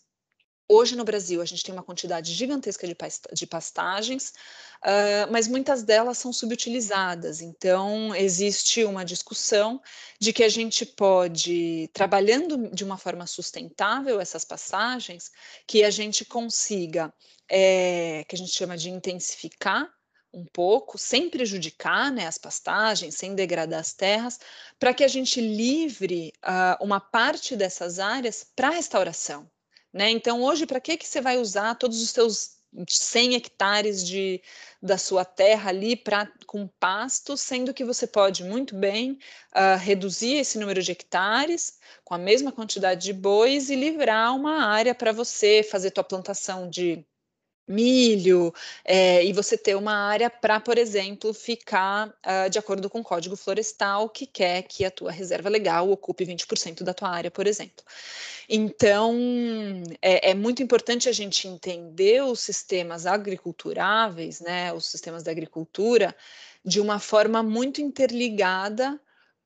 Hoje no Brasil a gente tem uma quantidade gigantesca de, pastagens, uh, mas muitas delas são subutilizadas. Então existe uma discussão de que a gente pode, trabalhando de uma forma sustentável essas passagens, que a gente consiga, é, que a gente chama de intensificar um pouco, sem prejudicar né, as pastagens, sem degradar as terras, para que a gente livre uh, uma parte dessas áreas para restauração. Né? Então, hoje, para que, que você vai usar todos os seus 100 hectares de, da sua terra ali pra, com pasto, sendo que você pode muito bem uh, reduzir esse número de hectares com a mesma quantidade de bois e livrar uma área para você fazer tua plantação de milho, é, e você ter uma área para, por exemplo, ficar uh, de acordo com o Código Florestal, que quer que a tua reserva legal ocupe 20% da tua área, por exemplo. Então, é, é, muito importante a gente entender os sistemas agriculturáveis, né, os sistemas da agricultura, de uma forma muito interligada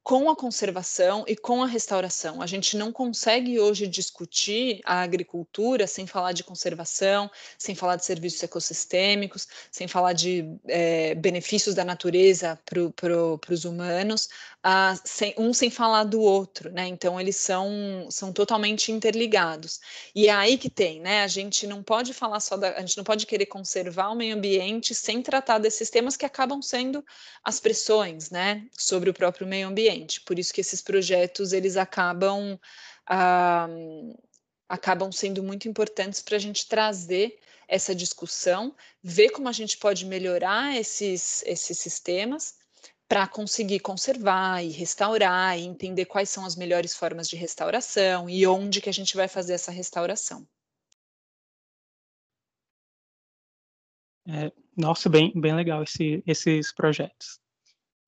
com a conservação e com a restauração. A gente não consegue hoje discutir a agricultura sem falar de conservação, sem falar de serviços ecossistêmicos, sem falar de é, benefícios da natureza para pro, os humanos, uh, sem, um sem falar do outro, né? Então eles são, são totalmente interligados. E é aí que tem, né? A gente não pode falar só da, a gente não pode querer conservar o meio ambiente sem tratar desses temas que acabam sendo as pressões, né, sobre o próprio meio ambiente. Por isso que esses projetos eles acabam ah, acabam sendo muito importantes para a gente trazer essa discussão, ver como a gente pode melhorar esses, esses sistemas para conseguir conservar e restaurar e entender quais são as melhores formas de restauração e onde que a gente vai fazer essa restauração. É, nossa, bem, bem legal esse, esses projetos.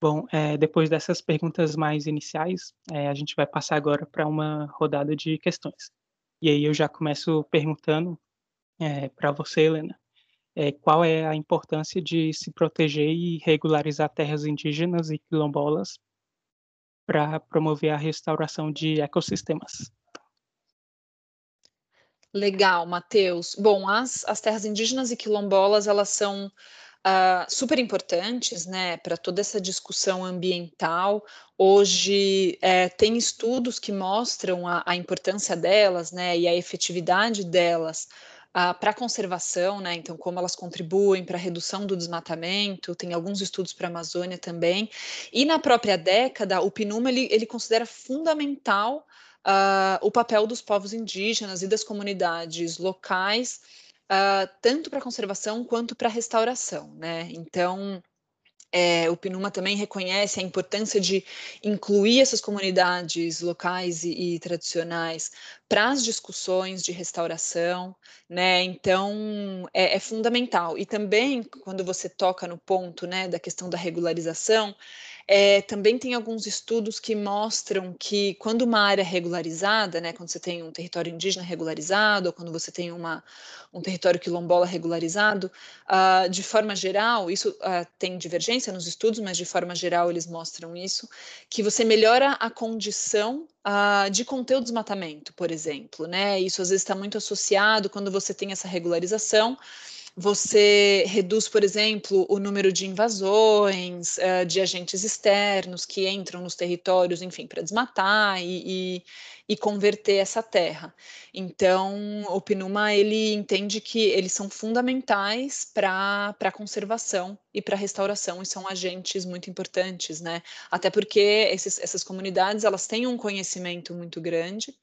Bom, é, depois dessas perguntas mais iniciais, é, a gente vai passar agora para uma rodada de questões. E aí eu já começo perguntando é, para você, Helena, qual é a importância de se proteger e regularizar terras indígenas e quilombolas para promover a restauração de ecossistemas. Legal, Matheus. Bom, as, as terras indígenas e quilombolas, elas são uh, super importantes, né, para toda essa discussão ambiental. Hoje é, tem estudos que mostram a, a, importância delas, né, e a efetividade delas uh, para a conservação, né, então como elas contribuem para a redução do desmatamento, tem alguns estudos para a Amazônia também, e na própria década, o PNUMA, ele, ele considera fundamental uh, o papel dos povos indígenas e das comunidades locais, uh, tanto para conservação quanto para restauração, né? Então, é, o PNUMA também reconhece a importância de incluir essas comunidades locais e, e tradicionais para as discussões de restauração, né? Então é, é, fundamental. E também quando você toca no ponto, né, da questão da regularização, é, também tem alguns estudos que mostram que quando uma área é regularizada, né, quando você tem um território indígena regularizado, ou quando você tem uma, um território quilombola regularizado, uh, de forma geral, isso uh, tem divergência nos estudos, mas de forma geral eles mostram isso, que você melhora a condição uh, de conter o desmatamento, por exemplo, né? Isso às vezes está muito associado quando você tem essa regularização você reduz, por exemplo, o número de invasões, uh, de agentes externos que entram nos territórios, enfim, para desmatar e, e, e, converter essa terra. Então, o PNUMA ele entende que eles são fundamentais para a conservação e para a restauração e são agentes muito importantes, né? Até porque esses, essas comunidades elas têm um conhecimento muito grande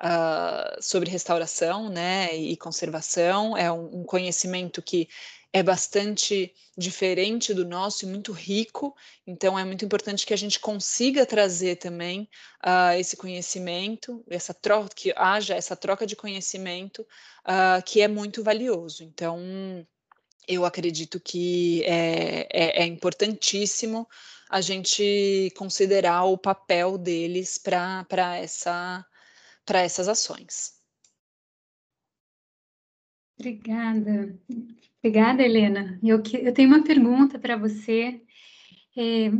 uh, sobre restauração né, e conservação. É um, um conhecimento que é bastante diferente do nosso e muito rico, então é muito importante que a gente consiga trazer também uh, esse conhecimento, essa troca, que haja essa troca de conhecimento uh, que é muito valioso. Então, eu acredito que é, é, é importantíssimo a gente considerar o papel deles para essa para essas ações. Obrigada. Obrigada, Helena. Eu, eu tenho uma pergunta para você. É,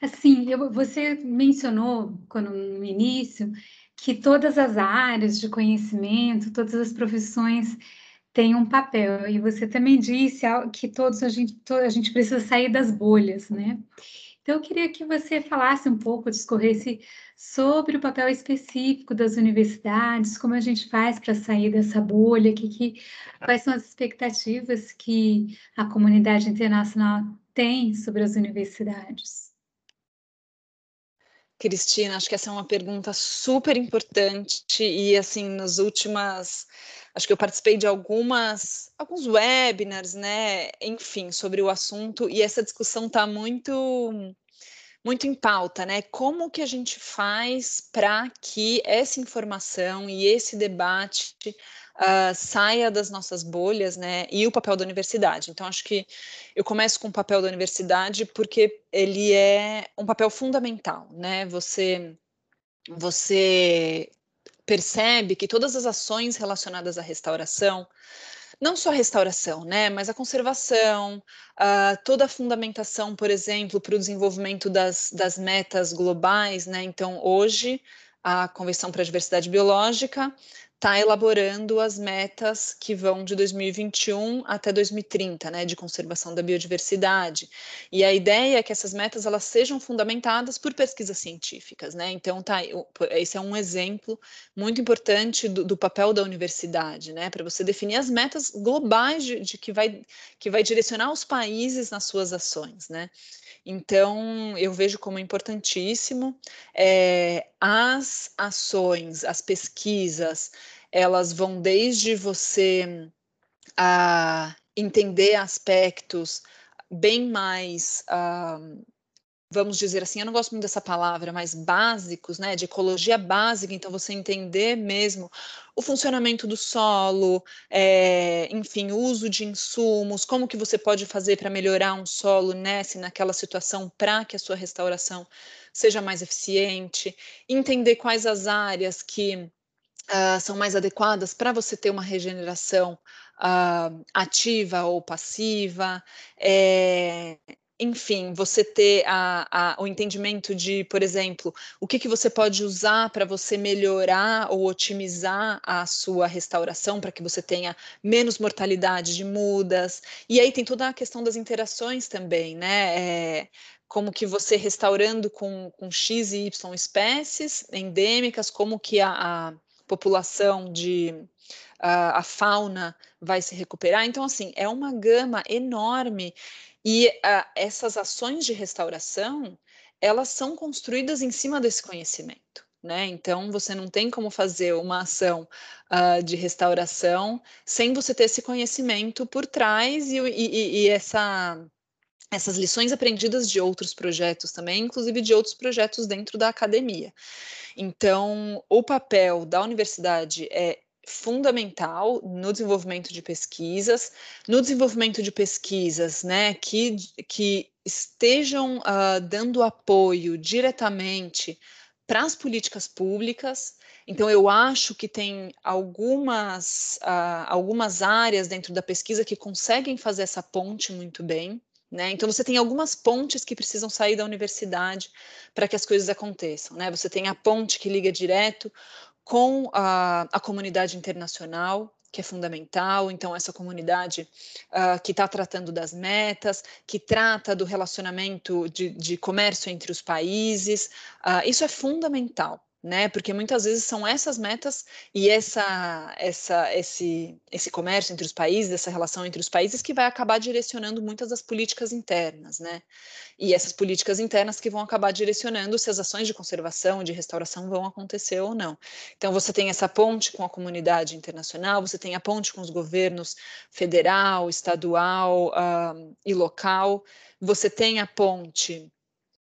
assim, eu, você mencionou quando, no início que todas as áreas de conhecimento, todas as profissões têm um papel. E você também disse que todos a gente, a gente precisa sair das bolhas, né? Então, eu queria que você falasse um pouco, discorresse sobre o papel específico das universidades, como a gente faz para sair dessa bolha, que, que, quais são as expectativas que a comunidade internacional tem sobre as universidades. Cristina, acho que essa é uma pergunta super importante e assim nas últimas, acho que eu participei de algumas, alguns webinars, né, enfim, sobre o assunto e essa discussão está muito muito em pauta, né? Como que a gente faz para que essa informação e esse debate uh, saia das nossas bolhas, né? E o papel da universidade. Então, acho que eu começo com o papel da universidade porque ele é um papel fundamental, né? Você, você percebe que todas as ações relacionadas à restauração não só a restauração, né, mas a conservação, toda a fundamentação, por exemplo, para o desenvolvimento das, das metas globais, né, então hoje a Convenção para a Diversidade Biológica está elaborando as metas que vão de 2021 até 2030, né, de conservação da biodiversidade. E a ideia é que essas metas elas sejam fundamentadas por pesquisas científicas, né? Então tá, esse é um exemplo muito importante do, do papel da universidade, né, para você definir as metas globais de, de que vai que vai direcionar os países nas suas ações, né? Então, eu vejo como importantíssimo é, as ações, as pesquisas, elas vão desde você a entender aspectos bem mais uh, vamos dizer assim, eu não gosto muito dessa palavra, mas básicos, né, de ecologia básica, então você entender mesmo o funcionamento do solo, é, enfim, o uso de insumos, como que você pode fazer para melhorar um solo nessa e naquela situação para que a sua restauração seja mais eficiente, entender quais as áreas que uh, são mais adequadas para você ter uma regeneração uh, ativa ou passiva, é, enfim, você ter a, a, o entendimento de, por exemplo, o que, que você pode usar para você melhorar ou otimizar a sua restauração para que você tenha menos mortalidade de mudas. E aí tem toda a questão das interações também, né? É, como que você restaurando com, com X e Y espécies endêmicas, como que a, a população de a, a fauna vai se recuperar. Então, assim, é uma gama enorme e uh, essas ações de restauração, elas são construídas em cima desse conhecimento. Né? Então, você não tem como fazer uma ação uh, de restauração sem você ter esse conhecimento por trás e, e, e essa, essas lições aprendidas de outros projetos também, inclusive de outros projetos dentro da academia. Então, o papel da universidade é fundamental no desenvolvimento de pesquisas, no desenvolvimento de pesquisas, né, que, que estejam uh, dando apoio diretamente para as políticas públicas. Então, eu acho que tem algumas, uh, algumas áreas dentro da pesquisa que conseguem fazer essa ponte muito bem. Né? Então, você tem algumas pontes que precisam sair da universidade para que as coisas aconteçam. Né? Você tem a ponte que liga direto com a, a comunidade internacional, que é fundamental. Então, essa comunidade uh, que está tratando das metas, que trata do relacionamento de, de comércio entre os países, uh, isso é fundamental né? Porque muitas vezes são essas metas e essa, essa, esse, esse comércio entre os países, essa relação entre os países que vai acabar direcionando muitas das políticas internas, né? E essas políticas internas que vão acabar direcionando se as ações de conservação, de restauração vão acontecer ou não. Então você tem essa ponte com a comunidade internacional, você tem a ponte com os governos federal, estadual uh, e local, você tem a ponte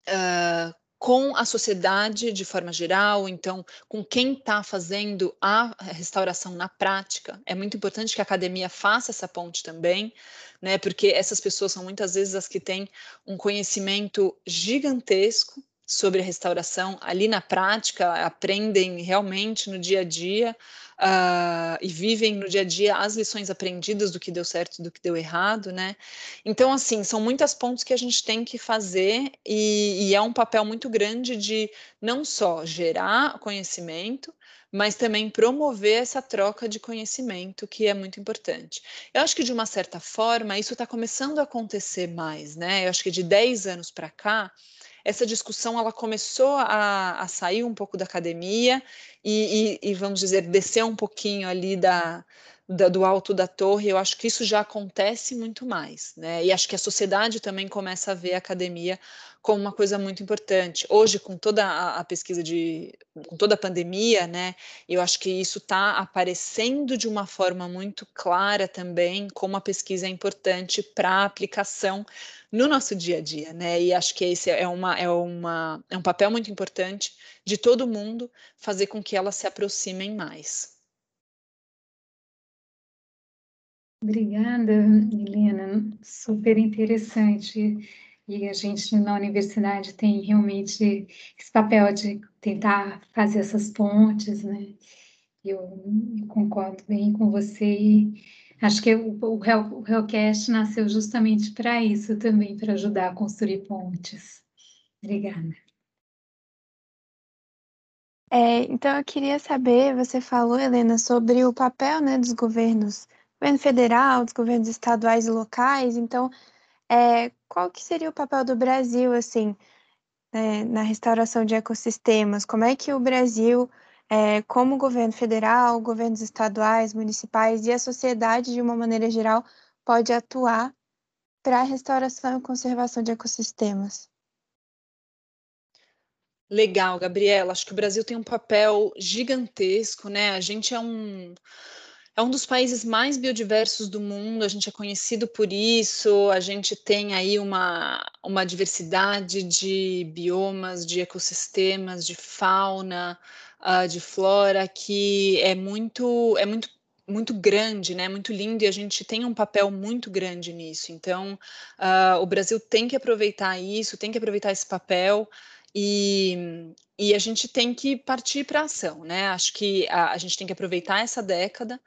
Uh, com a sociedade de forma geral, então com quem está fazendo a restauração na prática. É muito importante que a academia faça essa ponte também, né? Porque essas pessoas são muitas vezes as que têm um conhecimento gigantesco sobre a restauração ali na prática, aprendem realmente no dia a dia uh, e vivem no dia a dia as lições aprendidas do que deu certo e do que deu errado, né? Então, assim, são muitas pontos que a gente tem que fazer e, e é um papel muito grande de não só gerar conhecimento, mas também promover essa troca de conhecimento, que é muito importante. Eu acho que, de uma certa forma, isso está começando a acontecer mais, né? Eu acho que de 10 anos para cá, essa discussão ela começou a, a sair um pouco da academia e, e, e, vamos dizer, descer um pouquinho ali da, da, do alto da torre, eu acho que isso já acontece muito mais, né? E acho que a sociedade também começa a ver a academia como uma coisa muito importante. Hoje, com toda a, a pesquisa de, com toda a pandemia, né? Eu acho que isso está aparecendo de uma forma muito clara também, como a pesquisa é importante para a aplicação no nosso dia a dia, né? E acho que esse é, uma, é, uma, é um papel muito importante de todo mundo fazer com que elas se aproximem mais. Obrigada, Helena. Super interessante. E a gente na universidade tem realmente esse papel de tentar fazer essas pontes, né? Eu, concordo bem com você e acho que o, o, o Hellcast nasceu justamente para isso também, para ajudar a construir pontes. Obrigada. É, então eu queria saber, você falou, Helena, sobre o papel né, dos governos governo federal, dos governos estaduais e locais. Então, é, qual que seria o papel do Brasil, assim, é, na restauração de ecossistemas? Como é que o Brasil, é, como governo federal, governos estaduais, municipais e a sociedade, de uma maneira geral, pode atuar para a restauração e conservação de ecossistemas? Legal, Gabriela. Acho que o Brasil tem um papel gigantesco, né? A gente é um é um dos países mais biodiversos do mundo, a gente é conhecido por isso, a gente tem aí uma, uma diversidade de biomas, de ecossistemas, de fauna, uh, de flora que é muito, é muito muito grande, né? Muito lindo e a gente tem um papel muito grande nisso. Então, uh, o Brasil tem que aproveitar isso, tem que aproveitar esse papel e e a gente tem que partir para ação, né? Acho que a, a, gente tem que aproveitar essa década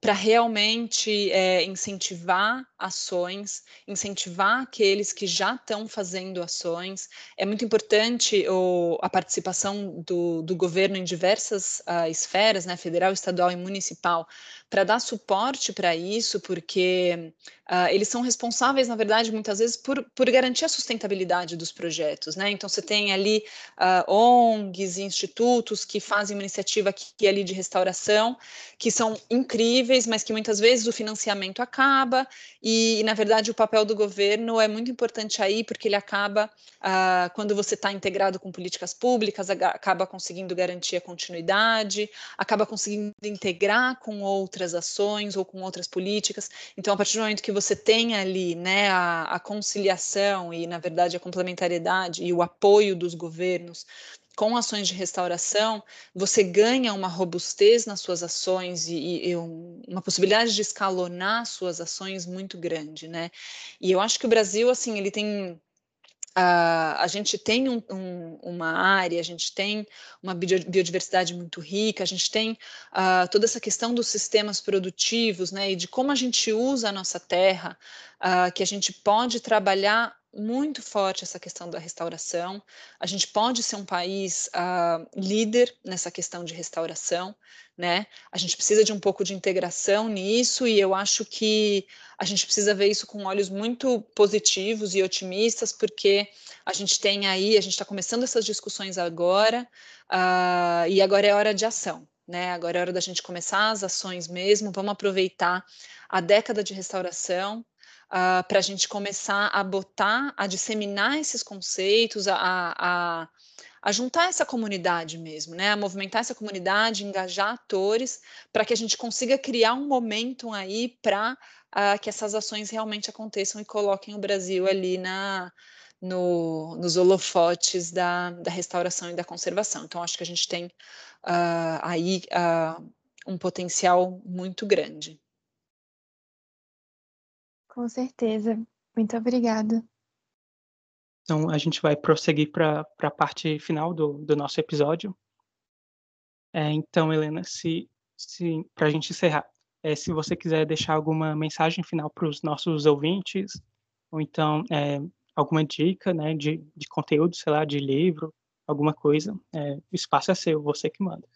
para realmente é, incentivar ações, incentivar aqueles que já estão fazendo ações. É muito importante o, a participação do, do, governo em diversas uh, esferas, né, federal, estadual e municipal, para dar suporte para isso, porque uh, eles são responsáveis, na verdade, muitas vezes por, por garantir a sustentabilidade dos projetos. Né? Então, você tem ali uh, ONGs e institutos que fazem uma iniciativa aqui ali de restauração, que são incríveis, mas que muitas vezes o financiamento acaba e, na verdade, o papel do governo é muito importante aí, porque ele acaba, ah, quando você está integrado com políticas públicas, acaba conseguindo garantir a continuidade, acaba conseguindo integrar com outras ações ou com outras políticas. Então, a partir do momento que você tem ali né, a, a conciliação e, na verdade, a complementariedade e o apoio dos governos com ações de restauração, você ganha uma robustez nas suas ações e, e uma possibilidade de escalonar suas ações muito grande, né? E eu acho que o Brasil, assim, ele tem Uh, a gente tem um, um, uma área, a gente tem uma biodiversidade muito rica, a gente tem uh, toda essa questão dos sistemas produtivos, né, e de como a gente usa a nossa terra, uh, que a gente pode trabalhar muito forte essa questão da restauração. A gente pode ser um país uh, líder nessa questão de restauração, né? A gente precisa de um pouco de integração nisso e eu acho que a gente precisa ver isso com olhos muito positivos e otimistas, porque a gente tem aí, a gente está começando essas discussões agora uh, e agora é hora de ação. Né, agora é hora da gente começar as ações mesmo. Vamos aproveitar a década de restauração uh, ah, para a gente começar a botar, a disseminar esses conceitos, a, a, a juntar essa comunidade mesmo, né? A movimentar essa comunidade, engajar atores, para que a gente consiga criar um momento aí para uh, ah, que essas ações realmente aconteçam e coloquem o Brasil ali na, no, nos holofotes da, da, restauração e da conservação. Então, acho que a gente tem uh, aí uh, um potencial muito grande. Com certeza. Muito obrigada. Então, a gente vai prosseguir para a parte final do, do nosso episódio. É, então, Helena, se, se para a gente encerrar, é, se você quiser deixar alguma mensagem final para os nossos ouvintes, ou então é, alguma dica né, de, de conteúdo, sei lá, de livro, alguma coisa, é, o espaço é seu, você que manda.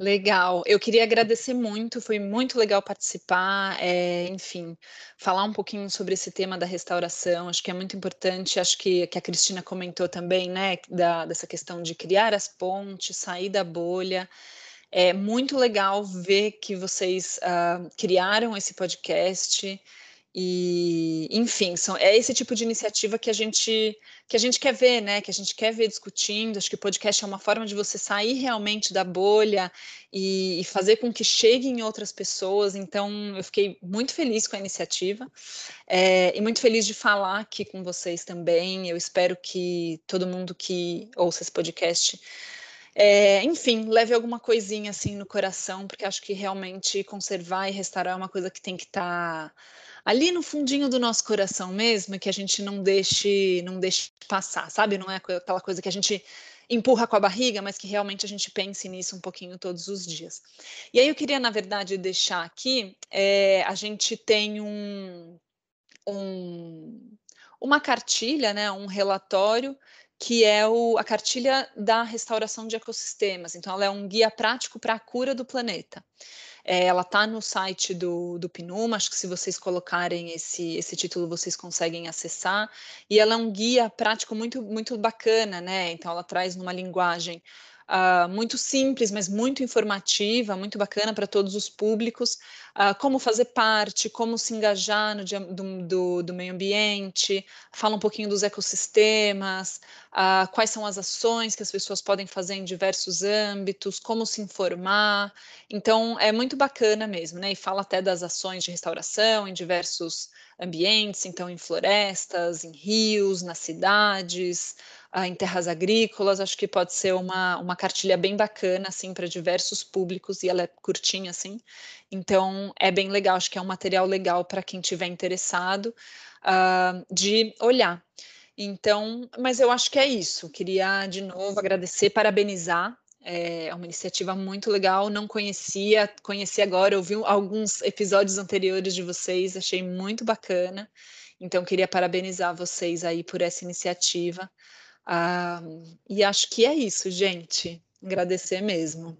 Legal, eu queria agradecer muito, foi muito legal participar, é, enfim, falar um pouquinho sobre esse tema da restauração, acho que é muito importante, acho que, que a Cristina comentou também, né, da, dessa questão de criar as pontes, sair da bolha, é muito legal ver que vocês uh, criaram esse podcast, e, enfim, são, é esse tipo de iniciativa que a gente que a gente quer ver, né? Que a gente quer ver discutindo. Acho que o podcast é uma forma de você sair realmente da bolha e, e fazer com que cheguem outras pessoas. Então, eu fiquei muito feliz com a iniciativa é, e muito feliz de falar aqui com vocês também. Eu espero que todo mundo que ouça esse podcast é, enfim, leve alguma coisinha assim no coração, porque acho que realmente conservar e restaurar é uma coisa que tem que estar tá ali no fundinho do nosso coração mesmo, que a gente não deixe, não deixe passar, sabe? Não é aquela coisa que a gente empurra com a barriga, mas que realmente a gente pense nisso um pouquinho todos os dias. E aí eu queria, na verdade, deixar aqui, é, a gente tem um, um, uma cartilha, né, um relatório que é o, a cartilha da restauração de ecossistemas. Então, ela é um guia prático para a cura do planeta. É, ela está no site do, do PNUMA, acho que se vocês colocarem esse, esse título vocês conseguem acessar. E ela é um guia prático muito, muito bacana, né? Então, ela traz numa linguagem uh, muito simples, mas muito informativa, muito bacana para todos os públicos, uh, como fazer parte, como se engajar no dia do, do, do, meio ambiente, fala um pouquinho dos ecossistemas, uh, quais são as ações que as pessoas podem fazer em diversos âmbitos, como se informar. Então, é muito bacana mesmo, né? E fala até das ações de restauração em diversos ambientes, então em florestas, em rios, nas cidades, uh, em terras agrícolas, acho que pode ser uma, uma cartilha bem bacana, assim, para diversos públicos, e ela é curtinha, assim, então é bem legal, acho que é um material legal para quem tiver interessado uh, de olhar. Então, mas eu acho que é isso. Queria de novo agradecer, parabenizar. É uma iniciativa muito legal. Não conhecia, conheci agora, ouvi alguns episódios anteriores de vocês, achei muito bacana. Então, queria parabenizar vocês aí por essa iniciativa. Ah, e acho que é isso, gente. Agradecer mesmo.